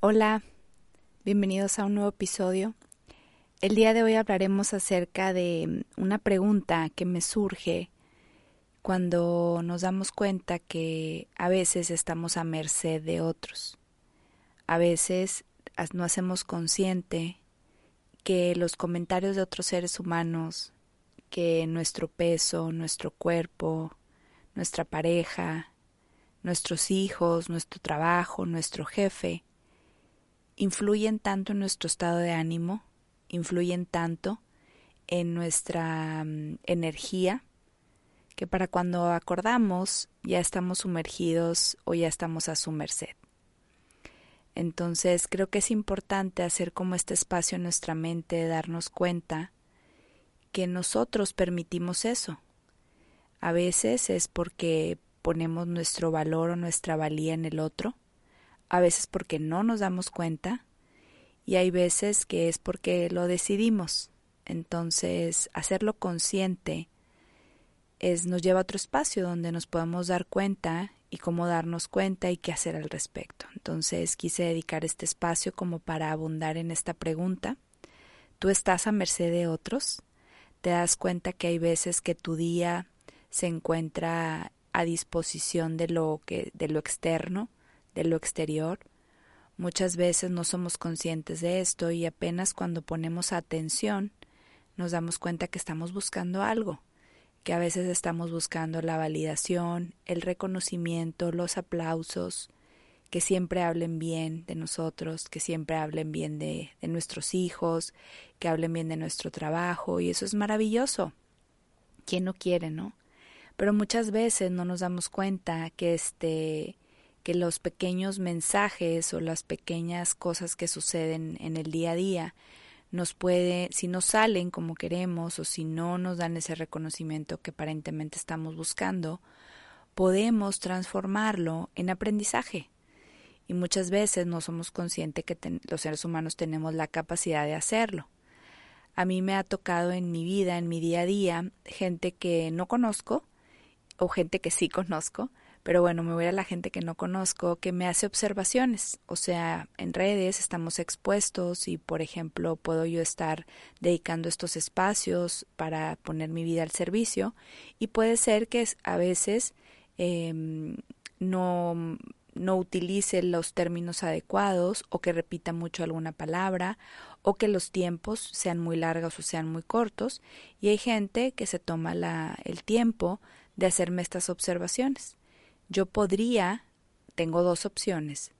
Hola, bienvenidos a un nuevo episodio. El día de hoy hablaremos acerca de una pregunta que me surge cuando nos damos cuenta que a veces estamos a merced de otros. A veces no hacemos consciente que los comentarios de otros seres humanos, que nuestro peso, nuestro cuerpo, nuestra pareja, nuestros hijos, nuestro trabajo, nuestro jefe, influyen tanto en nuestro estado de ánimo, influyen tanto en nuestra mm, energía, que para cuando acordamos ya estamos sumergidos o ya estamos a su merced. Entonces creo que es importante hacer como este espacio en nuestra mente darnos cuenta que nosotros permitimos eso. A veces es porque ponemos nuestro valor o nuestra valía en el otro, a veces porque no nos damos cuenta y hay veces que es porque lo decidimos. Entonces, hacerlo consciente es nos lleva a otro espacio donde nos podemos dar cuenta y cómo darnos cuenta y qué hacer al respecto. Entonces, quise dedicar este espacio como para abundar en esta pregunta. ¿Tú estás a merced de otros? ¿Te das cuenta que hay veces que tu día se encuentra a disposición de lo que de lo externo de lo exterior. Muchas veces no somos conscientes de esto y apenas cuando ponemos atención nos damos cuenta que estamos buscando algo, que a veces estamos buscando la validación, el reconocimiento, los aplausos, que siempre hablen bien de nosotros, que siempre hablen bien de, nuestros hijos, que hablen bien de nuestro trabajo, y eso es maravilloso. ¿Quién no quiere, no? Pero muchas veces no nos damos cuenta que este que los pequeños mensajes o las pequeñas cosas que suceden en el día a día nos puede, si no salen como queremos o si no nos dan ese reconocimiento que aparentemente estamos buscando, podemos transformarlo en aprendizaje. Y muchas veces no somos conscientes que los seres humanos tenemos la capacidad de hacerlo. A mí me ha tocado en mi vida, en mi día a día, gente que no conozco o gente que sí conozco, pero bueno, me voy a la gente que no conozco, que me hace observaciones, o sea, en redes estamos expuestos y, por ejemplo, puedo yo estar dedicando estos espacios para poner mi vida al servicio. Y puede ser que a veces em, no no utilice los términos adecuados o que repita mucho alguna palabra o que los tiempos sean muy largos o sean muy cortos. Y hay gente que se toma la, el tiempo de hacerme estas observaciones. Yo podría, tengo dos opciones.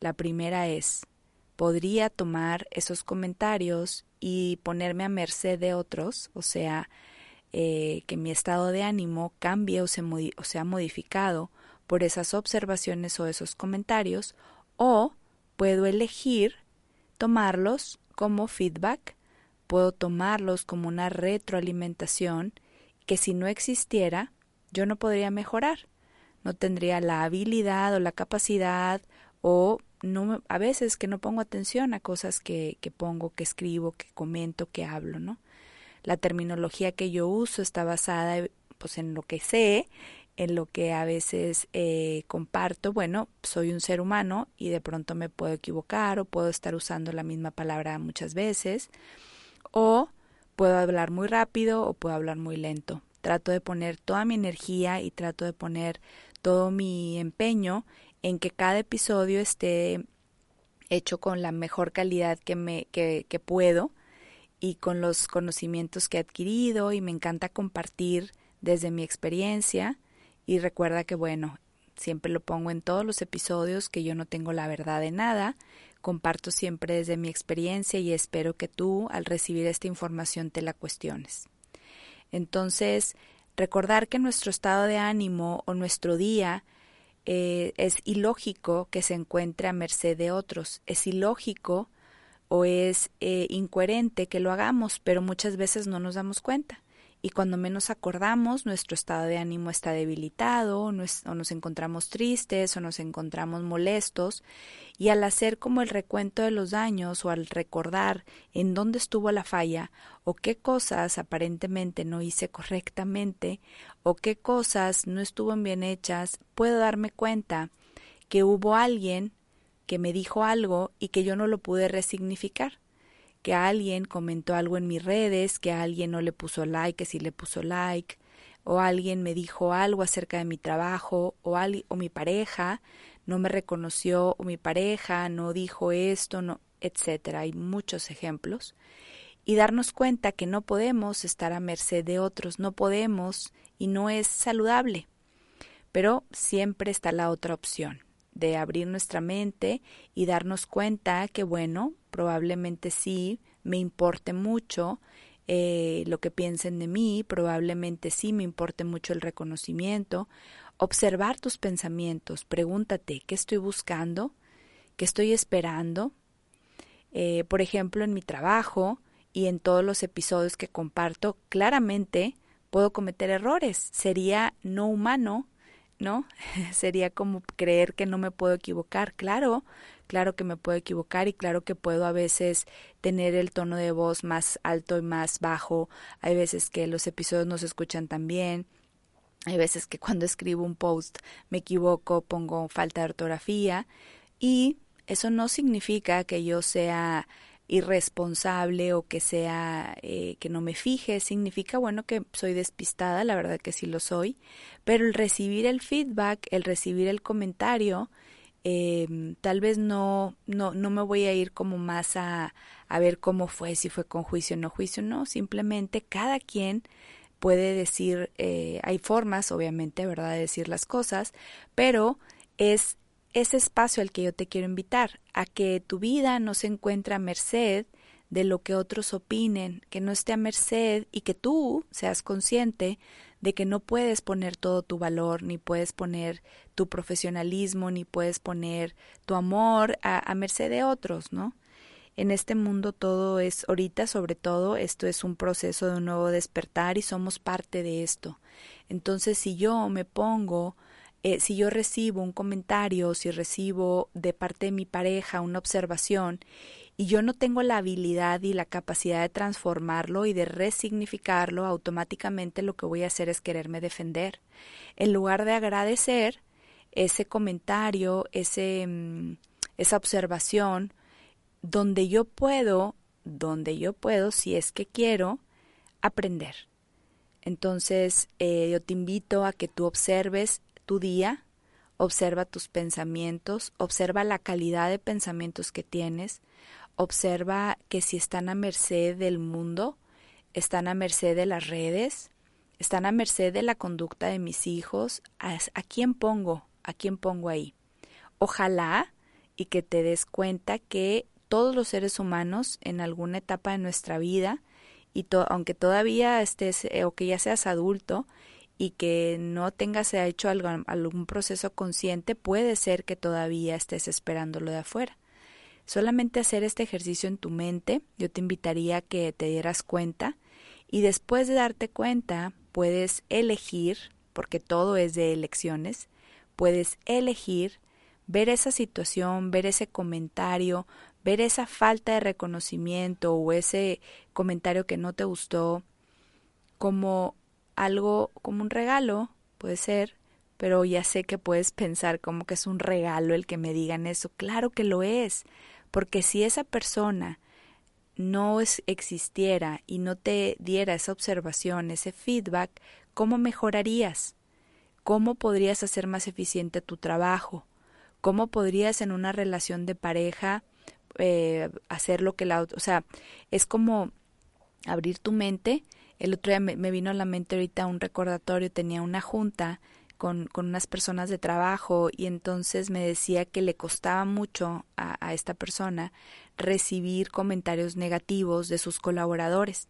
La primera es, podría tomar esos comentarios y ponerme a merced de otros, o sea, eh, que mi estado de ánimo cambie o, se o sea modificado por esas observaciones o esos comentarios, o puedo elegir tomarlos como feedback, puedo tomarlos como una retroalimentación que si no existiera, yo no podría mejorar no tendría la habilidad o la capacidad o no a veces que no pongo atención a cosas que, que pongo, que escribo, que comento, que hablo, ¿no? La terminología que yo uso está basada pues en lo que sé, en lo que a veces eh, comparto. Bueno, soy un ser humano y de pronto me puedo equivocar o puedo estar usando la misma palabra muchas veces o puedo hablar muy rápido o puedo hablar muy lento. Trato de poner toda mi energía y trato de poner todo mi empeño en que cada episodio esté hecho con la mejor calidad que, me, que, que puedo y con los conocimientos que he adquirido y me encanta compartir desde mi experiencia y recuerda que bueno, siempre lo pongo en todos los episodios que yo no tengo la verdad de nada, comparto siempre desde mi experiencia y espero que tú al recibir esta información te la cuestiones. Entonces, recordar que nuestro estado de ánimo o nuestro día eh, es ilógico que se encuentre a merced de otros, es ilógico o es eh, incoherente que lo hagamos, pero muchas veces no nos damos cuenta y cuando menos acordamos nuestro estado de ánimo está debilitado o nos, encontramos tristes o nos encontramos molestos y al hacer como el recuento de los daños o al recordar en dónde estuvo la falla o qué cosas aparentemente no hice correctamente o qué cosas no estuvieron bien hechas, puedo darme cuenta que hubo alguien que me dijo algo y que yo no lo pude resignificar. Que alguien comentó algo en mis redes, que alguien no le puso like, que sí le puso like, o alguien me dijo algo acerca de mi trabajo, o, o mi pareja no me reconoció, o mi pareja no dijo esto, etcétera. Hay muchos ejemplos. Y darnos cuenta que no podemos estar a merced de otros, no podemos y no es saludable. Pero siempre está la otra opción, de abrir nuestra mente y darnos cuenta que, bueno, probablemente sí me importe mucho eh, lo que piensen de mí, probablemente sí me importe mucho el reconocimiento. Observar tus pensamientos, pregúntate, ¿qué estoy buscando? ¿Qué estoy esperando? Eh, por ejemplo, en mi trabajo y en todos los episodios que comparto, claramente puedo cometer errores. Sería no humano ¿no? Sería como creer que no me puedo equivocar. Claro, claro que me puedo equivocar y claro que puedo a veces tener el tono de voz más alto y más bajo. Hay veces que los episodios no se escuchan tan bien. Hay veces que cuando escribo un post me equivoco, pongo falta de ortografía y eso no significa que yo sea irresponsable o que sea eh, que no me fije, significa bueno que soy despistada, la verdad que sí lo soy, pero el recibir el feedback, el recibir el comentario, eh, tal vez no, no, no me voy a ir como más a, a ver cómo fue, si fue con juicio o no juicio, no, simplemente cada quien puede decir, eh, hay formas, obviamente, ¿verdad?, de decir las cosas, pero es ese espacio al que yo te quiero invitar, a que tu vida no se encuentre a merced de lo que otros opinen, que no esté a merced y que tú seas consciente de que no puedes poner todo tu valor, ni puedes poner tu profesionalismo, ni puedes poner tu amor a, merced de otros, ¿no? En este mundo todo es, ahorita sobre todo, esto es un proceso de un nuevo despertar y somos parte de esto. Entonces, si yo me pongo eh, si yo recibo un comentario, si recibo de parte de mi pareja una observación y yo no tengo la habilidad y la capacidad de transformarlo y de resignificarlo, automáticamente lo que voy a hacer es quererme defender. En lugar de agradecer ese comentario, ese, mm, esa observación, donde yo puedo, donde yo puedo, si es que quiero, aprender. Entonces, eh, yo te invito a que tú observes tu día, observa tus pensamientos, observa la calidad de pensamientos que tienes, observa que si están a merced del mundo, están a merced de las redes, están a merced de la conducta de mis hijos, a, quién pongo, a quién pongo ahí. Ojalá y que te des cuenta que todos los seres humanos en alguna etapa de nuestra vida y aunque todavía estés eh, o que ya seas adulto y que no tengas hecho algún, algún proceso consciente, puede ser que todavía estés esperando lo de afuera. Solamente hacer este ejercicio en tu mente, yo te invitaría a que te dieras cuenta y después de darte cuenta puedes elegir, porque todo es de elecciones, puedes elegir ver esa situación, ver ese comentario, ver esa falta de reconocimiento o ese comentario que no te gustó como algo como un regalo, puede ser, pero ya sé que puedes pensar como que es un regalo el que me digan eso. Claro que lo es, porque si esa persona no existiera y no te diera esa observación, ese feedback, ¿cómo mejorarías? ¿Cómo podrías hacer más eficiente tu trabajo? ¿Cómo podrías en una relación de pareja eh, hacer lo que la... O sea, es como abrir tu mente el otro día me, vino a la mente ahorita un recordatorio, tenía una junta con, con, unas personas de trabajo y entonces me decía que le costaba mucho a, a, esta persona recibir comentarios negativos de sus colaboradores,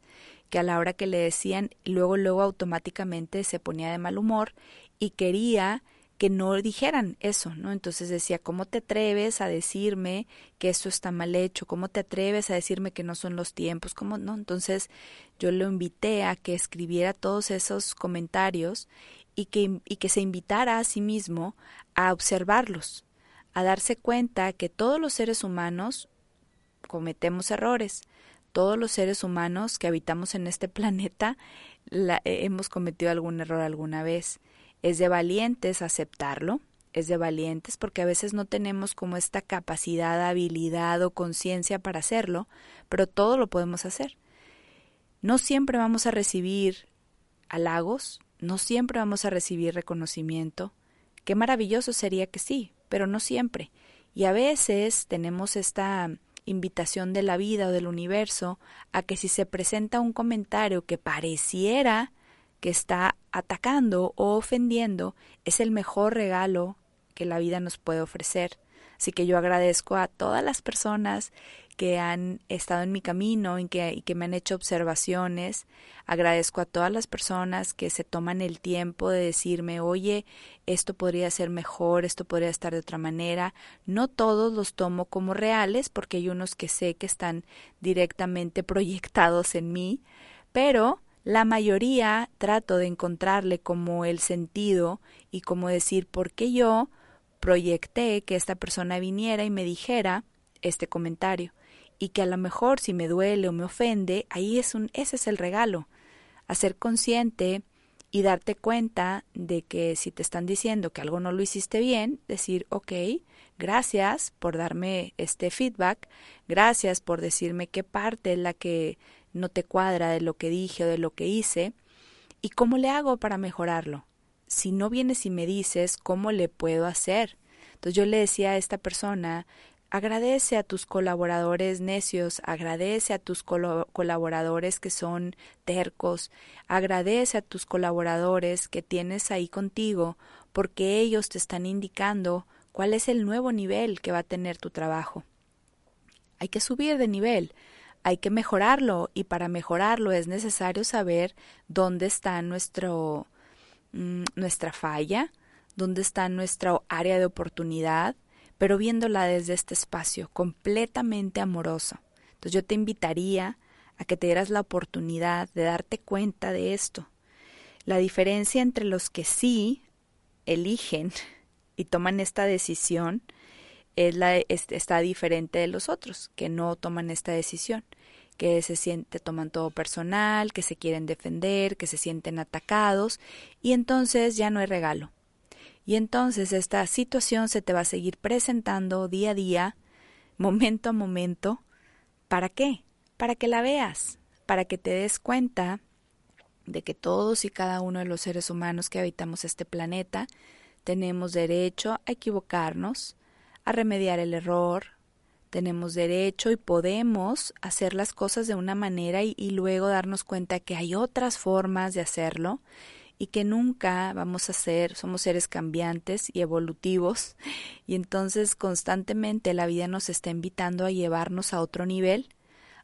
que a la hora que le decían, luego, luego automáticamente se ponía de mal humor y quería que no dijeran eso, ¿no? Entonces decía, ¿cómo te atreves a decirme que esto está mal hecho? ¿Cómo te atreves a decirme que no son los tiempos? ¿Cómo no? Entonces yo lo invité a que escribiera todos esos comentarios y que, y que se invitara a sí mismo a observarlos, a darse cuenta que todos los seres humanos cometemos errores, todos los seres humanos que habitamos en este planeta la, hemos cometido algún error alguna vez es de valientes aceptarlo, es de valientes porque a veces no tenemos como esta capacidad, habilidad o conciencia para hacerlo, pero todo lo podemos hacer. No siempre vamos a recibir halagos, no siempre vamos a recibir reconocimiento. Qué maravilloso sería que sí, pero no siempre. Y a veces tenemos esta invitación de la vida o del universo a que si se presenta un comentario que pareciera que está atacando o ofendiendo, es el mejor regalo que la vida nos puede ofrecer. Así que yo agradezco a todas las personas que han estado en mi camino y que, y que me han hecho observaciones. Agradezco a todas las personas que se toman el tiempo de decirme, oye, esto podría ser mejor, esto podría estar de otra manera. No todos los tomo como reales porque hay unos que sé que están directamente proyectados en mí, pero la mayoría trato de encontrarle como el sentido y como decir, ¿por qué yo proyecté que esta persona viniera y me dijera este comentario? y que a lo mejor si me duele o me ofende, ahí es un ese es el regalo, hacer consciente y darte cuenta de que si te están diciendo que algo no lo hiciste bien, decir, ok, gracias por darme este feedback, gracias por decirme qué parte es la que no te cuadra de lo que dije o de lo que hice, y cómo le hago para mejorarlo. Si no vienes y me dices cómo le puedo hacer. Entonces yo le decía a esta persona, Agradece a tus colaboradores necios, agradece a tus colaboradores que son tercos, agradece a tus colaboradores que tienes ahí contigo, porque ellos te están indicando cuál es el nuevo nivel que va a tener tu trabajo. Hay que subir de nivel, hay que mejorarlo y para mejorarlo es necesario saber dónde está nuestro, mm, nuestra falla, dónde está nuestra área de oportunidad, pero viéndola desde este espacio completamente amoroso. Entonces yo te invitaría a que te dieras la oportunidad de darte cuenta de esto. La diferencia entre los que sí eligen y toman esta decisión es la, está diferente de los otros que no toman esta decisión, que se siente, toman todo personal, que se quieren defender, que se sienten atacados y entonces ya no hay regalo. Y entonces esta situación se te va a seguir presentando día a día, momento a momento. ¿Para qué? Para que la veas, para que te des cuenta de que todos y cada uno de los seres humanos que habitamos este planeta tenemos derecho a equivocarnos, a remediar el error, tenemos derecho y podemos hacer las cosas de una manera y, luego darnos cuenta que hay otras formas de hacerlo y que nunca vamos a ser, somos seres cambiantes y evolutivos y entonces constantemente la vida nos está invitando a llevarnos a otro nivel,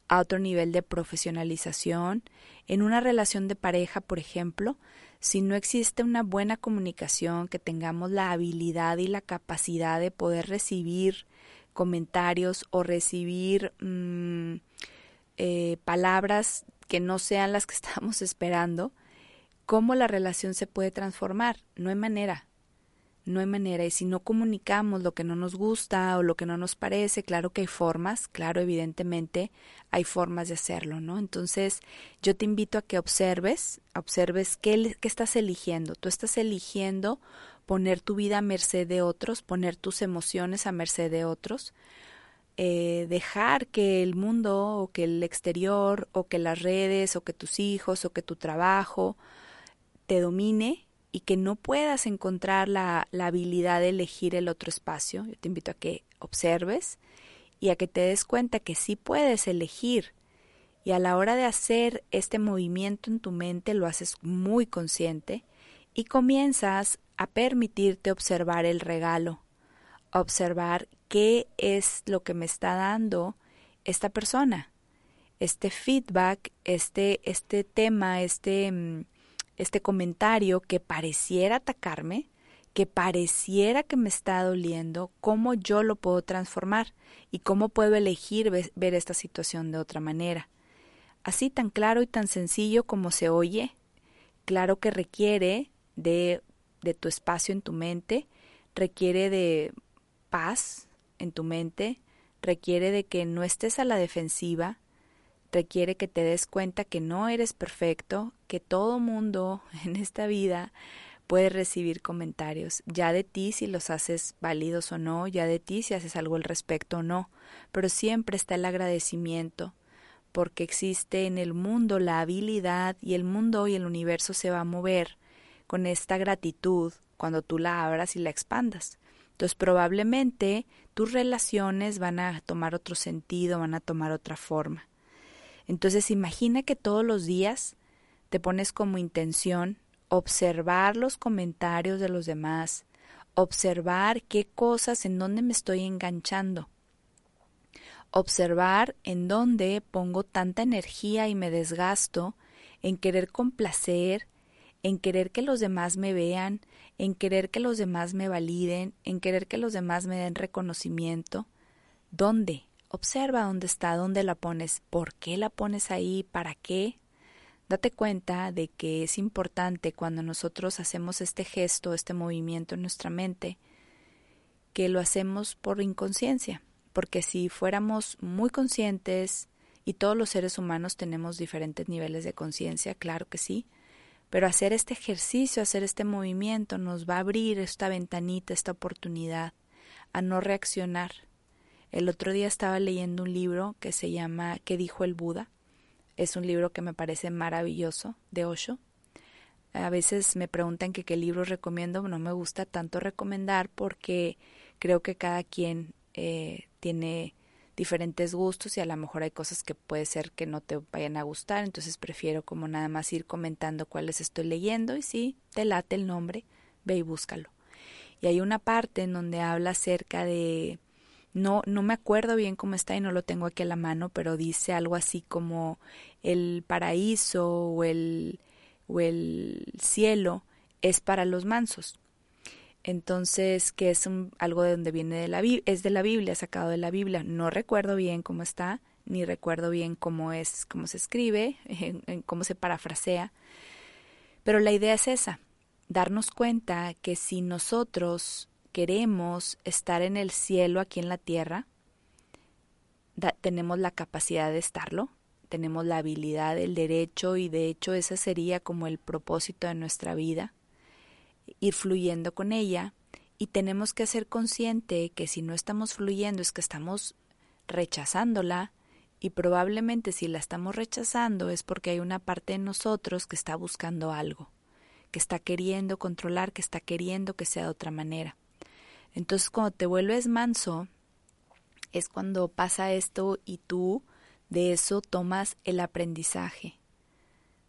a otro nivel de profesionalización. En una relación de pareja, por ejemplo, si no existe una buena comunicación, que tengamos la habilidad y la capacidad de poder recibir comentarios o recibir mm, eh, palabras que no sean las que estamos esperando, cómo la relación se puede transformar. No hay manera. No hay manera. Y si no comunicamos lo que no nos gusta o lo que no nos parece, claro que hay formas, claro, evidentemente hay formas de hacerlo, ¿no? Entonces, yo te invito a que observes, observes qué, estás eligiendo. Tú estás eligiendo poner tu vida a merced de otros, poner tus emociones a merced de otros, eh, dejar que el mundo o que el exterior o que las redes o que tus hijos o que tu trabajo te domine y que no puedas encontrar la, la, habilidad de elegir el otro espacio. Yo te invito a que observes y a que te des cuenta que sí puedes elegir. Y a la hora de hacer este movimiento en tu mente lo haces muy consciente y comienzas a permitirte observar el regalo, observar qué es lo que me está dando esta persona, este feedback, este, este tema, este mm, este comentario que pareciera atacarme, que pareciera que me está doliendo, cómo yo lo puedo transformar y cómo puedo elegir ver esta situación de otra manera. Así tan claro y tan sencillo como se oye, claro que requiere de, de tu espacio en tu mente, requiere de paz en tu mente, requiere de que no estés a la defensiva, requiere que te des cuenta que no eres perfecto, que todo mundo en esta vida puedes recibir comentarios, ya de ti si los haces válidos o no, ya de ti si haces algo al respecto o no, pero siempre está el agradecimiento, porque existe en el mundo la habilidad y el mundo y el universo se va a mover con esta gratitud cuando tú la abras y la expandas. Entonces probablemente tus relaciones van a tomar otro sentido, van a tomar otra forma. Entonces imagina que todos los días te pones como intención observar los comentarios de los demás, observar qué cosas, en dónde me estoy enganchando, observar en dónde pongo tanta energía y me desgasto en querer complacer, en querer que los demás me vean, en querer que los demás me validen, en querer que los demás me den reconocimiento. ¿Dónde? Observa dónde está, dónde la pones, por qué la pones ahí, para qué, Date cuenta de que es importante cuando nosotros hacemos este gesto, este movimiento en nuestra mente, que lo hacemos por inconsciencia, porque si fuéramos muy conscientes, y todos los seres humanos tenemos diferentes niveles de conciencia, claro que sí, pero hacer este ejercicio, hacer este movimiento nos va a abrir esta ventanita, esta oportunidad a no reaccionar. El otro día estaba leyendo un libro que se llama ¿Qué dijo el Buda? Es un libro que me parece maravilloso, de Osho. A veces me preguntan que qué libro recomiendo, no me gusta tanto recomendar porque creo que cada quien eh, tiene diferentes gustos y a lo mejor hay cosas que puede ser que no te vayan a gustar, entonces prefiero como nada más ir comentando cuáles estoy leyendo y si te late el nombre, ve y búscalo. Y hay una parte en donde habla acerca de no, no me acuerdo bien cómo está y no lo tengo aquí a la mano, pero dice algo así como el paraíso o el, o el cielo es para los mansos. Entonces, que es algo de donde viene de la es de la Biblia, sacado de la Biblia. No recuerdo bien cómo está, ni recuerdo bien cómo es, cómo se escribe, cómo se parafrasea. Pero la idea es esa, darnos cuenta que si nosotros queremos estar en el cielo aquí en la tierra, tenemos la capacidad de estarlo, tenemos la habilidad, el derecho y de hecho ese sería como el propósito de nuestra vida, ir fluyendo con ella y tenemos que ser consciente que si no estamos fluyendo es que estamos rechazándola y probablemente si la estamos rechazando es porque hay una parte de nosotros que está buscando algo, que está queriendo controlar, que está queriendo que sea de otra manera. Entonces cuando te vuelves manso, es cuando pasa esto y tú de eso tomas el aprendizaje.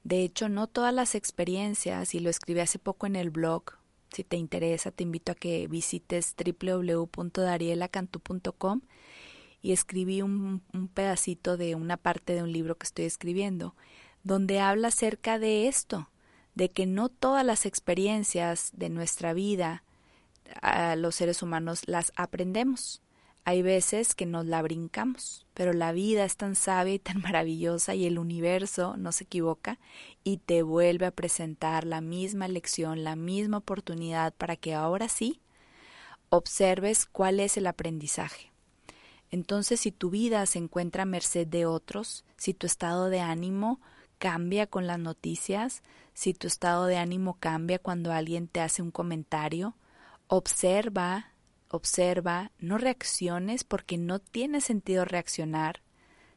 De hecho, no todas las experiencias, y lo escribí hace poco en el blog, si te interesa, te invito a que visites www.darielacantu.com y escribí un, un, pedacito de una parte de un libro que estoy escribiendo, donde habla acerca de esto, de que no todas las experiencias de nuestra vida a los seres humanos las aprendemos. Hay veces que nos la brincamos, pero la vida es tan sabia y tan maravillosa y el universo no se equivoca y te vuelve a presentar la misma lección, la misma oportunidad para que ahora sí observes cuál es el aprendizaje. Entonces, si tu vida se encuentra a merced de otros, si tu estado de ánimo cambia con las noticias, si tu estado de ánimo cambia cuando alguien te hace un comentario, Observa, observa, no reacciones porque no tiene sentido reaccionar.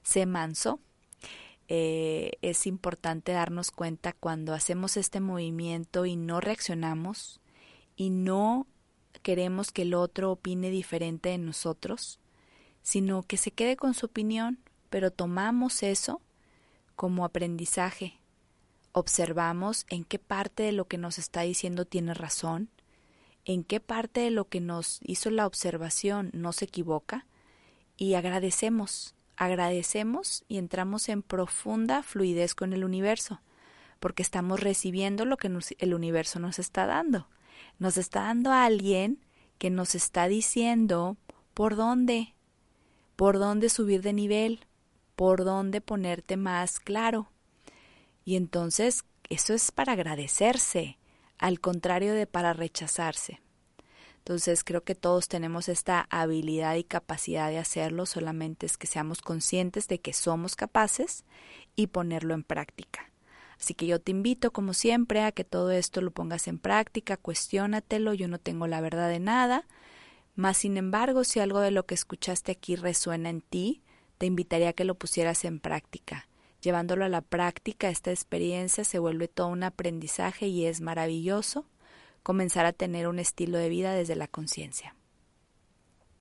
Sé manso. Eh, es importante darnos cuenta cuando hacemos este movimiento y no reaccionamos y no queremos que el otro opine diferente de nosotros, sino que se quede con su opinión, pero tomamos eso como aprendizaje. Observamos en qué parte de lo que nos está diciendo tiene razón, en qué parte de lo que nos hizo la observación no se equivoca y agradecemos, agradecemos y entramos en profunda fluidez con el universo, porque estamos recibiendo lo que el universo nos está dando. Nos está dando a alguien que nos está diciendo por dónde, por dónde subir de nivel, por dónde ponerte más claro. Y entonces eso es para agradecerse, al contrario de para rechazarse. Entonces creo que todos tenemos esta habilidad y capacidad de hacerlo, solamente es que seamos conscientes de que somos capaces y ponerlo en práctica. Así que yo te invito, como siempre, a que todo esto lo pongas en práctica, cuestiónatelo, yo no tengo la verdad de nada, mas sin embargo, si algo de lo que escuchaste aquí resuena en ti, te invitaría a que lo pusieras en práctica. Llevándolo a la práctica, esta experiencia se vuelve todo un aprendizaje y es maravilloso comenzar a tener un estilo de vida desde la conciencia.